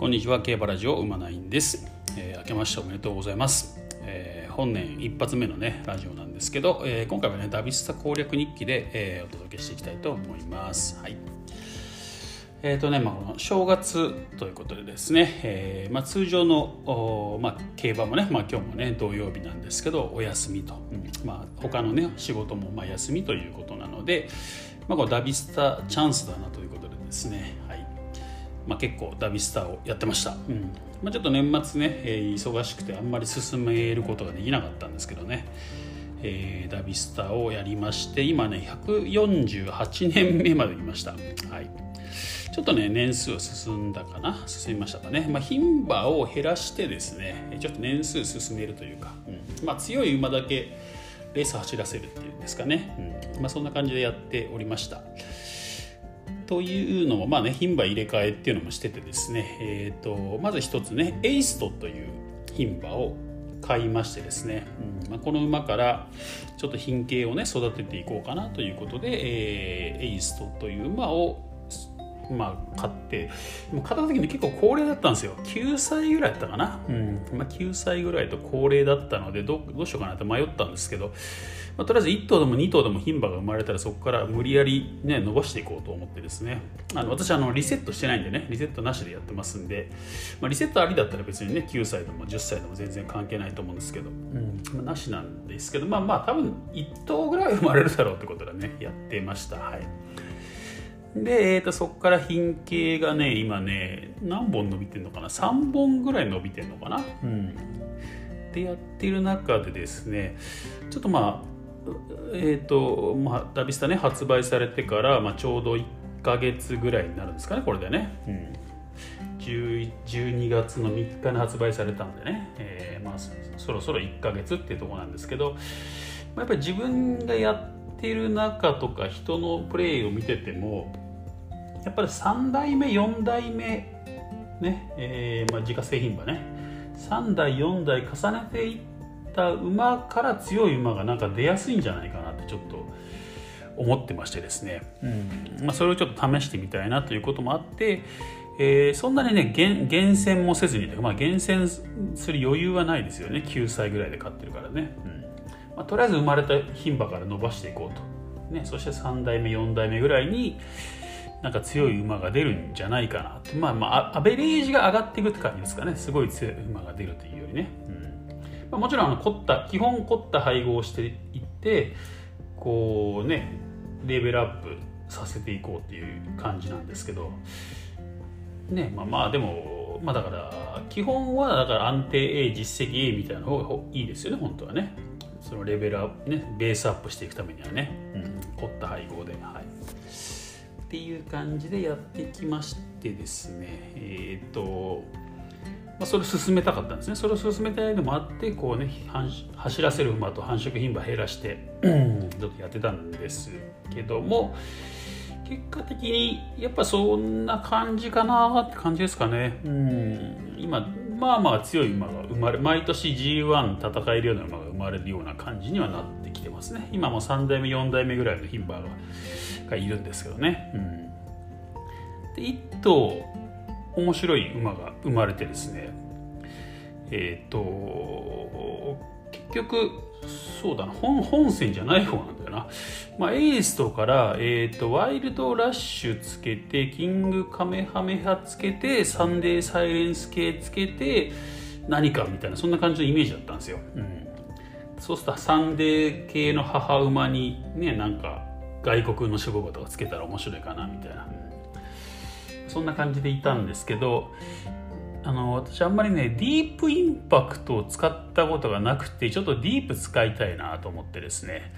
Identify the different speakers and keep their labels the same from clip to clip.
Speaker 1: こんにちは競馬ラジオ馬ナインです、えー、明けましておめでとうございます、えー、本年一発目のねラジオなんですけど、えー、今回はねダビスタ攻略日記で、えー、お届けしていきたいと思います。はい。えーとねまあ、この正月ということでですね、えーまあ、通常の、まあ、競馬もね、まあ、今日もね土曜日なんですけどお休みと、うん。まあ、他のね仕事もまあ休みということなので、まあ、こダビスタチャンスだなということでですね、まあ、結構ダビスタをやってました、うん。まあ、ちょっと年末ね、えー、忙しくてあんまり進めることができなかったんですけどね、えー、ダビスタをやりまして今ね148年目までいました。はい。ちょっとね年数進んだかな？進みましたかね、まあ、牝馬を減らしてですねちょっと年数進めるというか、うん。まあ、強い馬だけレース走らせるっていうんですかね、うん。まあ、そんな感じでやっておりましたというのもまあね牝馬入れ替えっていうのもしててですね、えーと、まず一つねエイストという牝馬を買いましてですね、うんまあ、この馬からちょっと品系をね育てていこうかなということで、えー、エイストという馬をまあ、買っても買った時に結構高齢だったんですよ。9歳ぐらいだったかな、うんまあ、9歳ぐらいと高齢だったのでどどうしようかなって迷ったんですけど、まあ、とりあえず1頭でも2頭でも牝馬が生まれたらそこから無理やり、ね、伸ばしていこうと思ってですね。あの私あのリセットしてないんでね。リセットなしでやってますんで、まあ、リセットありだったら別にね9歳でも10歳でも全然関係ないと思うんですけど、うん。まあ、なしなんですけど。まあまあ多分1頭ぐらい生まれるだろうってことでね やってました。はい。で、えーと、そこから品系がね今ね何本伸びてるのかな？3本ぐらい伸びてるのかな？うん。でやってる中でですねちょっとまあえっ、ー、とまあダビスタね発売されてから、まあ、ちょうど1ヶ月ぐらいになるんですかねこれでね、うん、12月の3日に発売されたんでね、えー、まあ、そろそろ1ヶ月っていうとこなんですけど、まあ、やっぱり自分がやってる中とか人のプレイを見ててもやっぱり3代目4代目ね、えーまあ、自家製品馬ね3代4代重ねていった馬から強い馬がなんか出やすいんじゃないかなってちょっと思ってましてですね、うん。まあ、それをちょっと試してみたいなということもあって、えー、そんなにね厳厳選もせずに、まあ、厳選する余裕はないですよね。9歳ぐらいで飼ってるからね、うん。まあ、とりあえず生まれた牝馬から伸ばしていこうと、ね、そして3代目4代目ぐらいになんか強い馬が出るんじゃないかなまあまあアベレージが上がっていくって感じですかね。すごい強い馬が出るというよりね、うんまあ、もちろんあの凝った基本凝った配合をしていってこうねレベルアップさせていこうっていう感じなんですけどねまあまあでもまあだから基本はだから安定 A 実績 A みたいな方がいいですよね本当はね。そのレベルアップねベースアップしていくためにはね、うん、凝った配合ではい。っていう感じでやってきましてですねえっ、ー、と、まあ、それを進めたかったんですね。それを進めたいのもあってこうね走らせる馬と繁殖牝馬減らしてちょっとやってたんですけども結果的にやっぱそんな感じかなって感じですかね。うん。今まあまあ強い馬が生まれ毎年 G1 戦えるような馬が生まれるような感じにはなってきてますね。今も3代目4代目ぐらいの牝馬ががいるんですけどね、うん、で1頭面白い馬が生まれてですねえっ、ー、と結局そうだな本本線じゃない方なんだよな、まあ、エースとから、えーと、ワイルドラッシュつけてキングカメハメハつけてサンデーサイレンス系つけて何かみたいなそんな感じのイメージだったんですよ、うん、そうするとサンデー系の母馬にねなんか外国の守護馬とかつけたら面白いかなみたいな、そんな感じでいたんですけどあの私あんまりねディープインパクトを使ったことがなくてちょっとディープ使いたいなと思ってですね、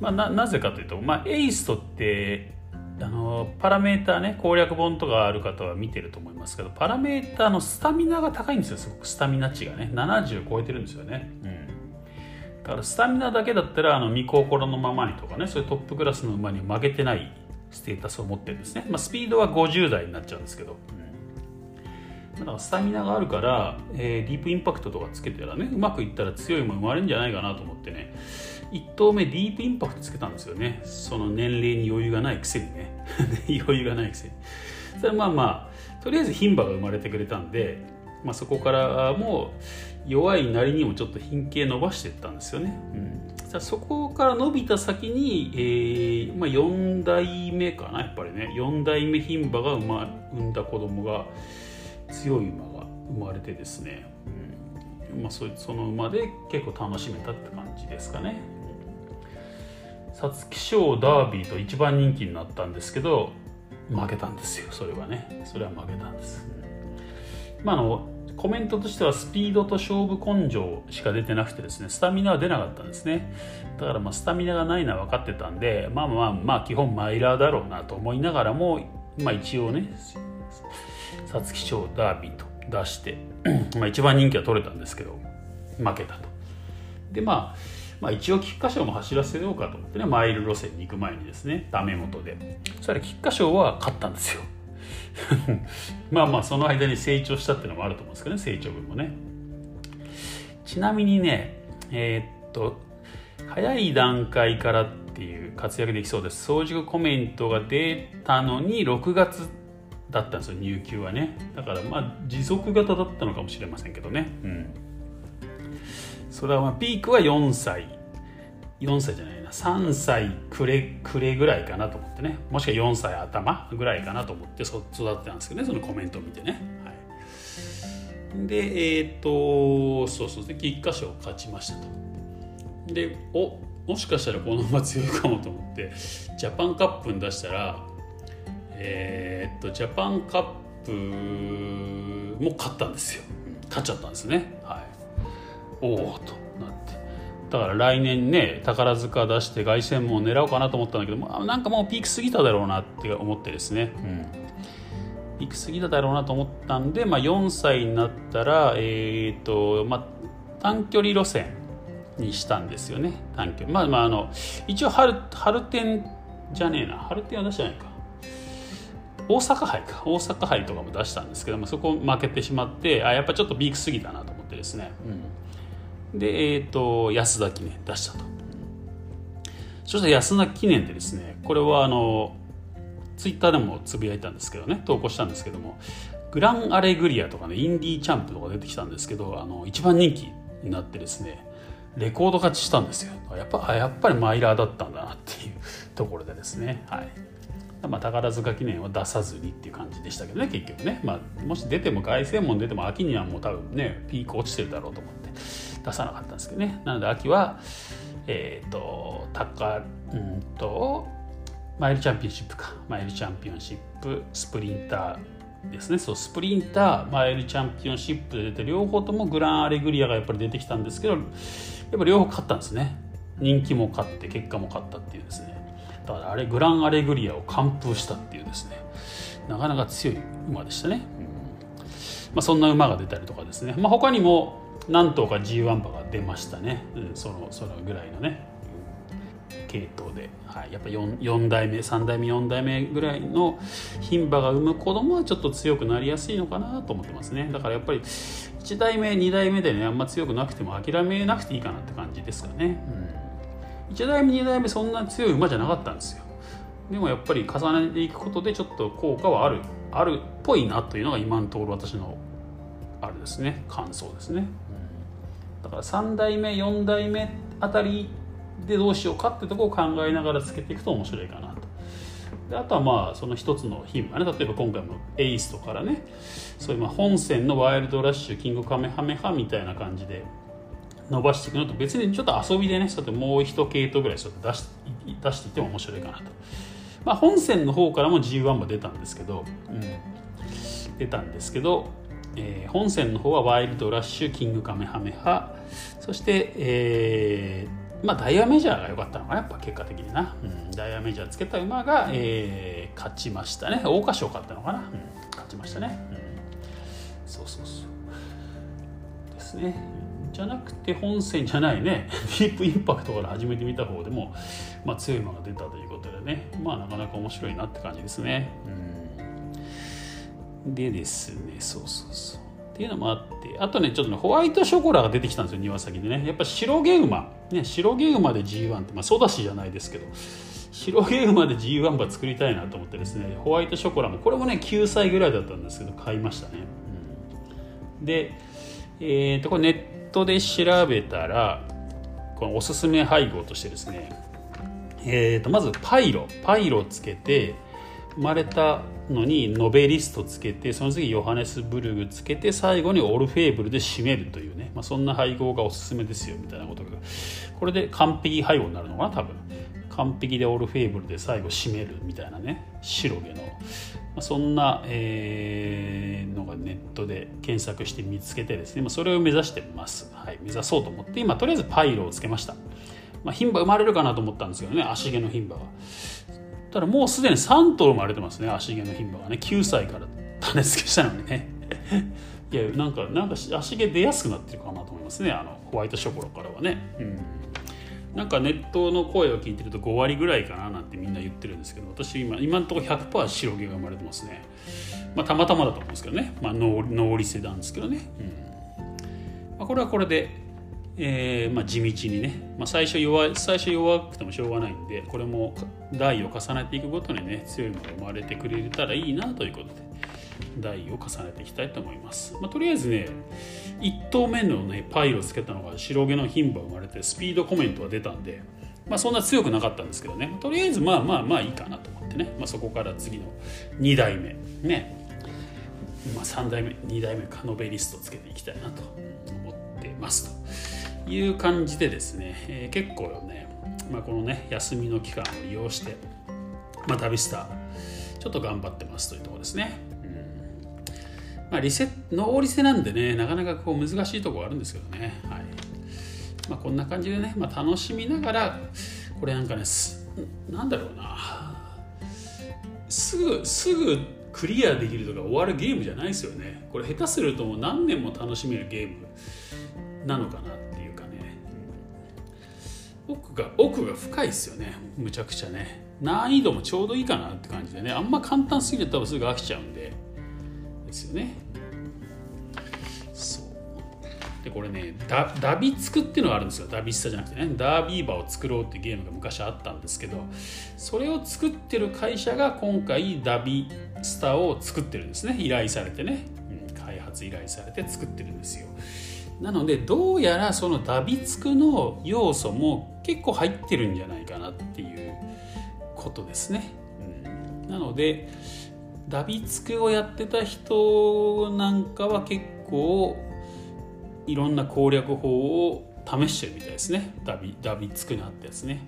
Speaker 1: まあ、なぜかというと、まあ、エイストってあのパラメーターね攻略本とかある方は見てると思いますけどパラメーターのスタミナが高いんですよすごく。スタミナ値がね70超えてるんですよね、うん。だからスタミナだけだったらあの見心のままにとかねそういうトップクラスの馬に負けてないステータスを持ってるんですね、まあ、スピードは50台になっちゃうんですけど、うん、だからスタミナがあるから、えー、ディープインパクトとかつけたらねうまくいったら強い馬生まれるんじゃないかなと思ってね。1投目ディープインパクトつけたんですよね。その年齢に余裕がないくせにね。余裕がないくせに。それまあまあとりあえず牝馬が生まれてくれたんで、まあ、そこからもう弱いなりにもちょっと品形伸ばしていったんですよね、うん、じそこから伸びた先に、えーまあ、4代目かなやっぱりね。4代目牝馬が生,、ま、産んだ子供が強い馬が生まれてですね、うん。まあ、そその馬で結構楽しめたって感じですかね。皐月賞ダービーと一番人気になったんですけど負けたんですよ。それはね。それは負けたんです、まあ、あのコメントとしてはスピードと勝負根性しか出てなくてですねスタミナは出なかったんですね。だからまあスタミナがないのは分かってたんでまあまあまあ基本マイラーだろうなと思いながらもまあ一応ね皐月賞ダービーと出して まあ一番人気は取れたんですけど負けたと。でまあまあ、一応菊花賞も走らせようかと思ってねマイル路線に行く前にですねダメ元で。そしたら菊花賞は勝ったんですよ。まあまあその間に成長したっていうのもあると思うんですけどね成長分もね。ちなみにねえー、っと早い段階からっていう活躍できそうです。早熟コメントが出たのに6月だったんですよ入球はね。だからまあ持続型だったのかもしれませんけどね。うん。それはまあピークは4歳。4歳じゃないな。3歳くれくれぐらいかなと思ってね。もしくは4歳頭ぐらいかなと思って育ってたんですけどね。そのコメントを見てね、はい、でえっ、とそうそう。で菊花賞勝ちましたと。でおもしかしたらこの馬強いかもと思ってジャパンカップに出したらえー、っとジャパンカップも勝ったんですよ。勝っちゃったんですね。はい。おおと。だから来年ね宝塚出して凱旋門を狙おうかなと思ったんだけどもなんかもうピーク過ぎただろうなって思ってですね、うん、ピーク過ぎただろうなと思ったんで、まあ、4歳になったらえっ、ー、とまあ短距離路線にしたんですよね。短距離まあまああの一応春春天じゃねえな。春天は出してないか。大阪杯か。大阪杯とかも出したんですけどもそこ負けてしまってあやっぱちょっとピーク過ぎたなと思ってですね、うんで、えっ、ー、と、安田記念出したと。そして安田記念でですね、これはあの、ツイッターでもつぶやいたんですけどね、投稿したんですけども、グランアレグリアとかね、インディーチャンプとか出てきたんですけど、あの、一番人気になってですね、レコード勝ちしたんですよ。やっぱ、やっぱりマイラーだったんだなっていう ところでですね、はい。まあ、宝塚記念は出さずにっていう感じでしたけどね結局ね、まあ、もし出ても凱旋門出ても秋にはもう多分ねピーク落ちてるだろうと思って出さなかったんですけどね。なので秋はえっ、ー、と高うんとマイルチャンピオンシップか。マイルチャンピオンシップスプリンターですね。そうスプリンターマイルチャンピオンシップで出て両方ともグランアレグリアがやっぱり出てきたんですけどやっぱ両方勝ったんですね。人気も勝って結果も勝ったっていうですね。だからあれグランアレグリアを完封したっていうですね。なかなか強い馬でしたね、うん。まあ、そんな馬が出たりとかですね、まあ、他にも何頭か G1 馬が出ましたね、うん、そのそのぐらいのね。系統で、はい、やっぱ 4, 4代目3代目4代目ぐらいの牝馬が産む子供はちょっと強くなりやすいのかなと思ってますね。だからやっぱり1代目2代目でねあんま強くなくても諦めなくていいかなって感じですかね、うん、1代目2代目そんな強い馬じゃなかったんですよ。でもやっぱり重ねていくことでちょっと効果はあるあるっぽいなというのが今のところ私のあれですね。感想ですね、だから3代目4代目あたりでどうしようかってとこを考えながらつけていくと面白いかなと。であとはまあその一つの品はね。例えば今回もエイストからね。そういうまあ本線のワイルドラッシュキングカメハメハみたいな感じで伸ばしていくのと別にちょっと遊びでねちょっともう一系統ぐらいちょっと出し出していっても面白いかなと。まあ、本線の方からも G1 も出たんですけど、うん、出たんですけど、えー、本線の方はワイルドラッシュキングカメハメハ。そして、えー、まあ、ダイヤメジャーが良かったのかなやっぱ結果的にな、うん、ダイヤメジャーつけた馬が、えー、勝ちましたね。桜花賞勝ったのかな、うん、勝ちましたね、うん、そうそうそう。ですね。じゃなくて本線じゃないね。ディープインパクトから始めてみた方でも、まあ、強い馬が出たということでね。まあなかなか面白いなって感じですね。うん。でですねそうそうそう。っていうのもあってあとねちょっとねホワイトショコラが出てきたんですよ庭先でね。やっぱ白毛馬ね白毛馬で G1 ってまあソダシじゃないですけど。白毛馬で G1 馬作りたいなと思ってですねホワイトショコラもこれもね9歳ぐらいだったんですけど買いましたね、うん、でえー、とこれネットで調べたらこのおすすめ配合としてですねえー、とまずパイロ。パイロつけてまれたのにノベリストつけてその次ヨハネスブルグつけて最後にオルフェーブルで締めるというね、まあ、そんな配合がおすすめですよみたいなことが。これで完璧配合になるのかな多分。完璧でオルフェーブルで最後締めるみたいなね。白毛の、まあ、そんな、えー、のがネットで検索して見つけてですね、まあ、それを目指してます、はい、目指そうと思って今とりあえずパイロをつけました。まあ、牝馬生まれるかなと思ったんですけどね。足毛の牝馬はただもうすでに3頭生まれてますね足毛の牝馬がね。9歳から種付けしたのにね。いやなんかなんか足毛出やすくなってるかなと思いますねあのホワイトショコラからはね、うん、なんかネットの声を聞いてると5割ぐらいかななんてみんな言ってるんですけど私今今のところ100%白毛が生まれてますね。まあたまたまだと思うんですけどね。まあ脳理性なんですけどね、うん。まあ、これはこれでえーまあ、地道にね、まあ、最初弱最初弱くてもしょうがないんでこれも代を重ねていくごとにね強いものが生まれてくれたらいいなということで代を重ねていきたいと思います、まあ、とりあえずね1投目のねパイをつけたのが白毛の牝馬生まれてスピードコメントが出たんで、まあ、そんな強くなかったんですけどね。とりあえずまあまあまあいいかなと思ってね、まあ、そこから次の2代目ね。まあ、3代目2代目カノベリストをつけていきたいなと思ってますと。いう感じでですね、えー、結構ね、まあ、このね休みの期間を利用して、まあ、旅スターちょっと頑張ってますというところですね。うん。まあ、リセノーリセなんでねなかなかこう難しいところあるんですけどね、はい。まあ、こんな感じでね、まあ、楽しみながらこれなんかねなんだろうな。すぐすぐクリアできるとか終わるゲームじゃないですよね。これ下手するともう何年も楽しめるゲームなのかな。奥が奥が深いですよね。むちゃくちゃね。難易度もちょうどいいかなって感じでね。あんま簡単すぎると多分すぐ飽きちゃうんで。ですよね。そう。でこれねダダビつくっていうのがあるんですよ。ダビスタじゃなくてね。ダービーバーを作ろうってゲームが昔あったんですけどそれを作ってる会社が今回ダビスタを作ってるんですね。依頼されてね、うん、開発依頼されて作ってるんですよ。なのでどうやらそのダビつくの要素も結構入ってるんじゃないかなっていうことですね。なのでダビつくをやってた人なんかは結構いろんな攻略法を試してるみたいですねダビダビつくにあったやつね。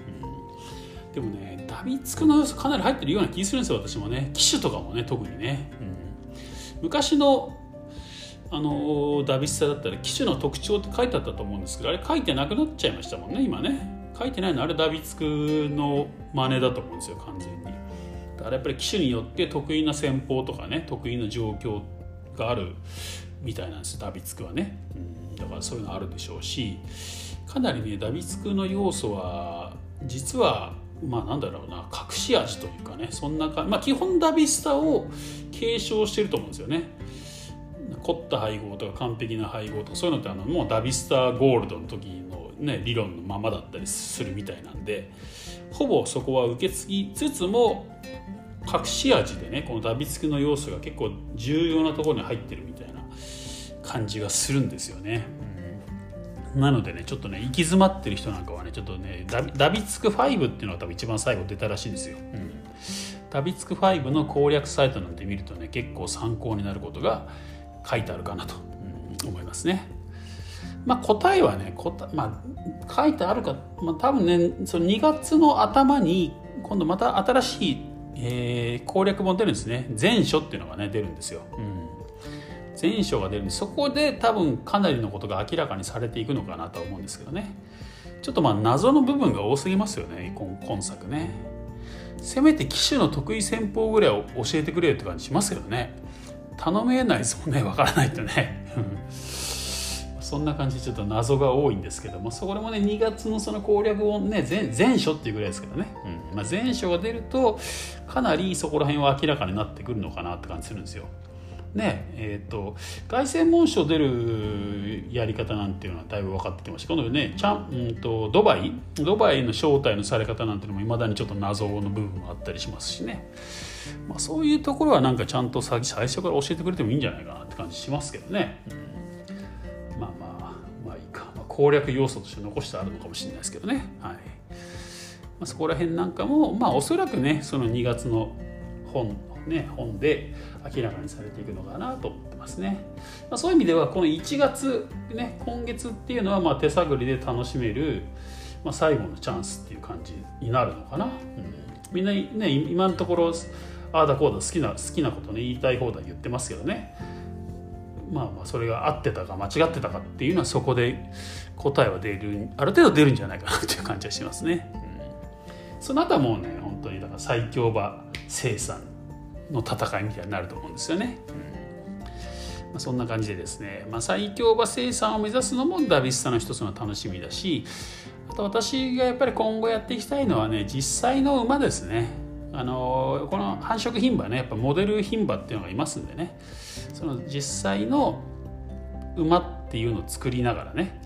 Speaker 1: でもねダビつくの要素かなり入ってるような気するんですよ私もね機種とかもね特にね。うん、昔のあのダビスタだったら機種の特徴って書いてあったと思うんですけどあれ書いてなくなっちゃいましたもんね今ね。書いてないのあれダビツクの真似だと思うんですよ完全に。だからやっぱり機種によって得意な戦法とかね得意な状況があるみたいなんですダビツクはね、うん、だからそういうのあるでしょうしかなりねダビツクの要素は実はまあなんだろうな隠し味というかねそんなかまあ基本ダビスタを継承してると思うんですよね。凝った配合とか完璧な配合とかそういうのってあのもうダビスターゴールドの時の、ね、理論のままだったりするみたいなんでほぼそこは受け継ぎつつも隠し味でねこのダビつくの要素が結構重要なところに入ってるみたいな感じがするんですよね。なのでねちょっとね行き詰まってる人なんかはねちょっとねダビつく5っていうのが多分一番最後出たらしいんですよ。うんダビつく5の攻略サイトなんて見るとね結構参考になることが書いてあるかなと思いますね。まあ、答えはね答、まあ、書いてあるか、まあ、多分ねその2月の頭に今度また新しい、えー、攻略本出るんですね。前書っていうのがね出るんですよ。うん。前書が出るんでそこで多分かなりのことが明らかにされていくのかなと思うんですけどね。ちょっとまあ謎の部分が多すぎますよね今作ね。せめて騎手の得意戦法ぐらいを教えてくれよって感じしますけどね。頼めないですもんねわからないとね。そんな感じでちょっと謎が多いんですけどもそこでもね2月のその攻略をね全全書っていうぐらいですけどね、うん。まあ、全書が出るとかなりそこら辺は明らかになってくるのかなって感じするんですよ。ねえーと、凱旋門賞出るやり方なんていうのはだいぶ分かってきました。今度ねちゃん、うんと、ドバイ？ドバイの招待のされ方なんていうのもいまだにちょっと謎の部分もあったりしますしね、まあ、そういうところはなんかちゃんと最初から教えてくれてもいいんじゃないかなって感じしますけどね、うん、まあまあまあいいか、まあ、攻略要素として残してあるのかもしれないですけどね。はい、まあ、そこら辺なんかもまあおそらくねその2月の本ね、本で明らかにされていくのかなと思ってますね。まあ、そういう意味ではこの1月、ね、今月っていうのはまあ手探りで楽しめる、まあ、最後のチャンスっていう感じになるのかな。うん、みんなね今のところああだこうだ好きな好きなことね言いたい放題言ってますけどね。まあまあそれが合ってたか間違ってたかっていうのはそこで答えは出るある程度出るんじゃないかなっていう感じはしますね。うん、その後はもうね本当にだから最強馬生産の戦いみたいになると思うんですよね。まあ、そんな感じでですね、まあ、最強馬生産を目指すのもダビスタの一つの楽しみだしあと私がやっぱり今後やっていきたいのはね実際の馬ですね。あのこの繁殖牝馬ねやっぱモデル牝馬っていうのがいますんでね。その実際の馬っていうのを作りながらね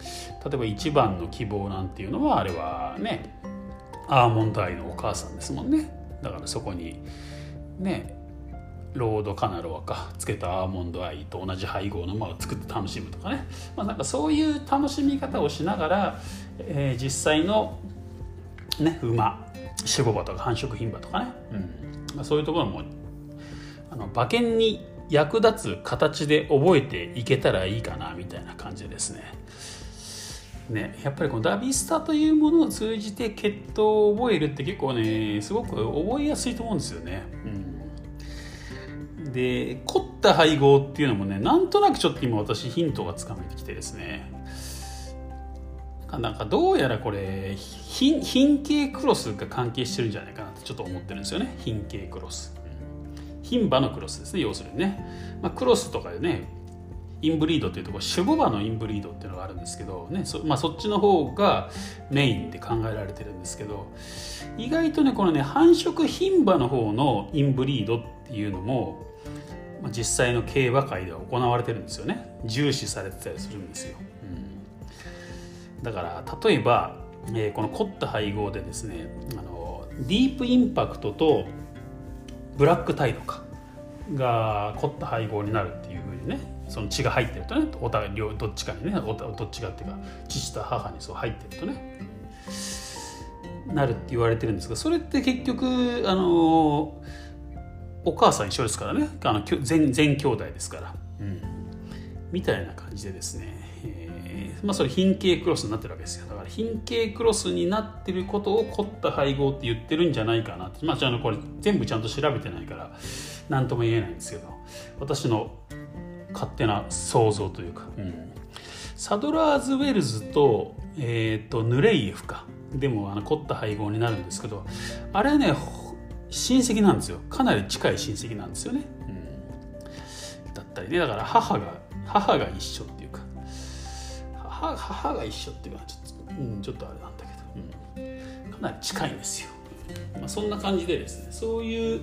Speaker 1: 例えば一番の希望なんていうのはあれはねアーモンドアイのお母さんですもんね。だからそこにねロードカナロアかつけたアーモンドアイと同じ配合の馬を作って楽しむとかね、まあ、なんかそういう楽しみ方をしながら、えー、実際の、ね、馬守護馬とか繁殖牝馬とかね、うんまあ、そういうところもあの馬券に役立つ形で覚えていけたらいいかなみたいな感じですね。ね、やっぱりこのダビスタというものを通じて血統を覚えるって結構ねすごく覚えやすいと思うんですよね。うんで凝った配合っていうのもねなんとなくちょっと今私ヒントがつかめてきてですね。なんかどうやらこれ品形クロスが関係してるんじゃないかなってちょっと思ってるんですよね。品形クロス。牝馬のクロスですね要するにね、まあ、クロスとかでねインブリードっていうところ守護馬のインブリードっていうのがあるんですけど、ねそまあ、そっちの方がメインで考えられてるんですけど意外とねこのね繁殖牝馬の方のインブリードっていうのも実際の競馬界では行われてるんですよね。重視されてたりするんですよ、うん、だから例えば、えー、この凝った配合でですねあのディープインパクトとブラックタイドかが凝った配合になるっていうふうにねその血が入ってるとねお互い両どっちかにねおどっちかっていうか父と母にそう入ってるとねなるって言われてるんですがそれって結局あのお母さん一緒ですからね。あの全全兄弟ですから、うん、みたいな感じでですね、えー、まあ、それ品形クロスになってるわけですよ。だから品形クロスになってることを凝った配合って言ってるんじゃないかなまあじゃあこれ全部ちゃんと調べてないから何とも言えないんですけど。私の勝手な想像というか、うん、サドラーズ・ウェルズと,、えーと、とヌレイエフか。でもあの凝った配合になるんですけど。あれね親戚なんですよ。かなり近い親戚なんですよね、うん、だったりねだから母が母が一緒っていうか。母母が一緒っていうのはちょっと,、うん、ちょっとあれなんだけど、うん、かなり近いんですよ、まあ、そんな感じでですねそういう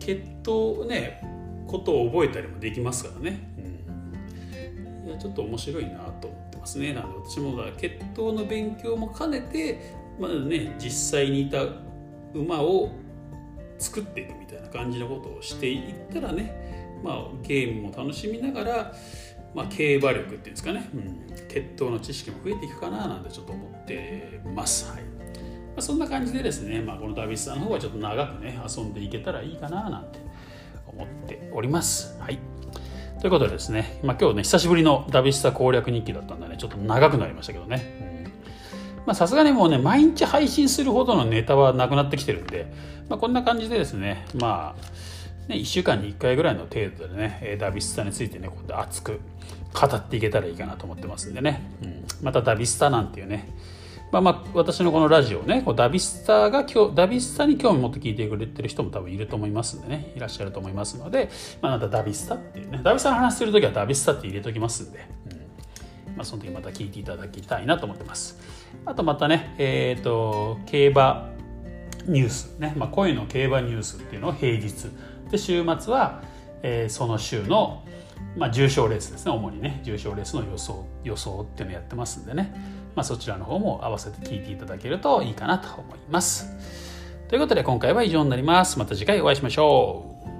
Speaker 1: 血統ねことを覚えたりもできますからね、うん、いやちょっと面白いなと思ってますね。なので私もだから血統の勉強も兼ねてまだね実際にいた馬を作っていくみたいな感じのことをしていったらね、まあ、ゲームも楽しみながら、まあ、競馬力っていうんですかね、うん、血統の知識も増えていくかななんてちょっと思ってます。はいまあ、そんな感じでですね、まあ、このダビスさんの方はちょっと長くね遊んでいけたらいいかななんて思っております。はいということでですね、まあ、今日ね久しぶりのダビスタ攻略日記だったんでねちょっと長くなりましたけどね、まあさすがにもうね、毎日配信するほどのネタはなくなってきてるんで、まあこんな感じでですね、まあ、ね、1週間に1回ぐらいの程度でね、ダビスタについてね、こうやって熱く語っていけたらいいかなと思ってますんでね、うん、またダビスタなんていうね、まあまあ私のこのラジオね、こうダビスタが今日、ダビスタに興味持って聞いてくれてる人も多分いると思いますんでね、いらっしゃると思いますので、まあまたダビスタっていうね、ダビスタの話するときはダビスタって入れときますんで、うん。まあ、その時また聞いていただきたいなと思ってます。あとまたね、えっ、ー、と、競馬ニュースね、まあ、声の競馬ニュースっていうのを平日。で、週末は、えー、その週の、まあ、重賞レースですね。主にね重賞レースの予想予想っていうのやってますんでね、まあ、そちらの方も合わせて聞いていただけるといいかなと思います。ということで今回は以上になります。また次回お会いしましょう。